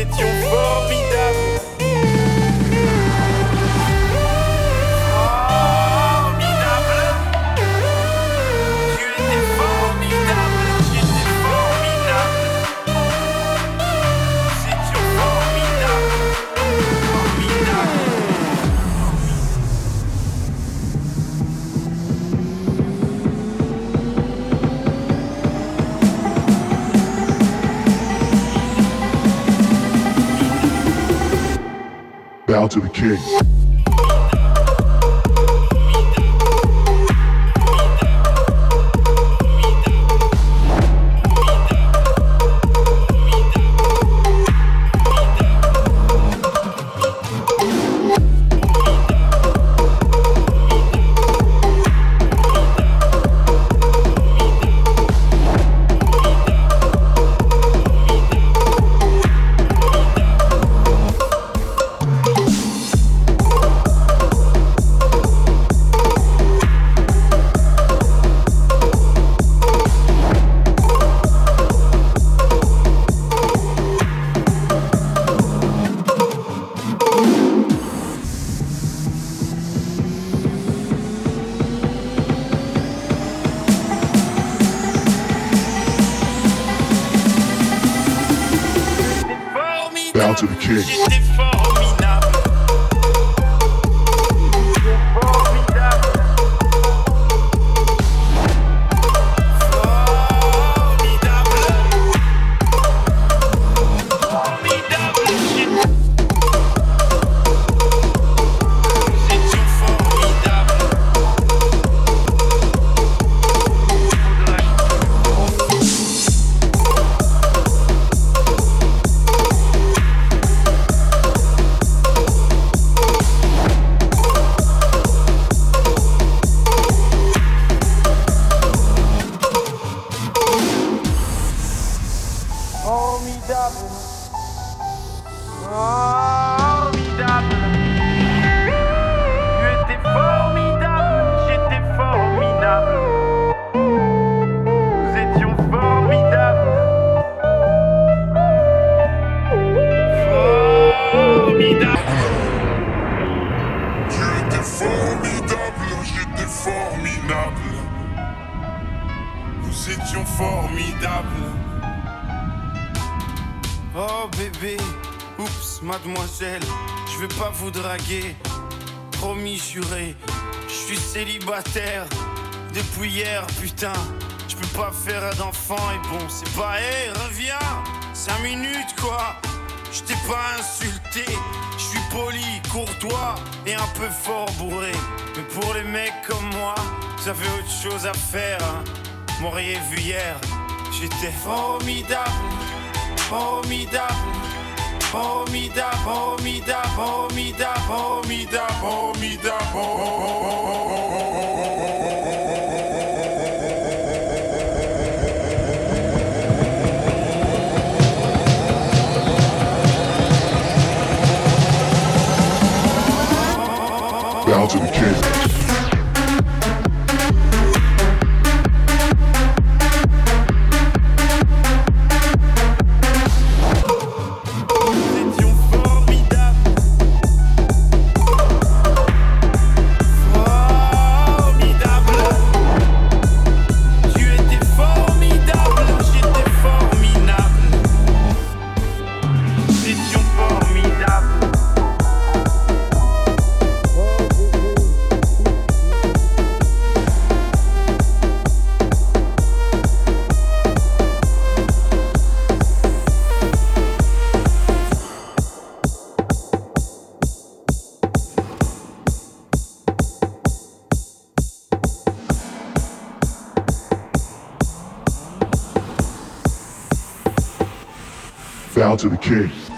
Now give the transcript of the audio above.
étions Bow to the king. To the king. Étions formidables. Oh bébé, oups, mademoiselle, je vais pas vous draguer. Promis juré, je suis célibataire depuis hier, putain. Je peux pas faire d'enfant et bon, c'est pas, hé, reviens, 5 minutes quoi. Je t'ai pas insulté, je suis poli, courtois et un peu fort bourré. Mais pour les mecs comme moi, ça fait autre chose à faire. Hein. M'auriez vu hier, j'étais formidable. Formidable, formidable, formidable, formidable, formidable, formidable. Bow to the king. Bow to the king.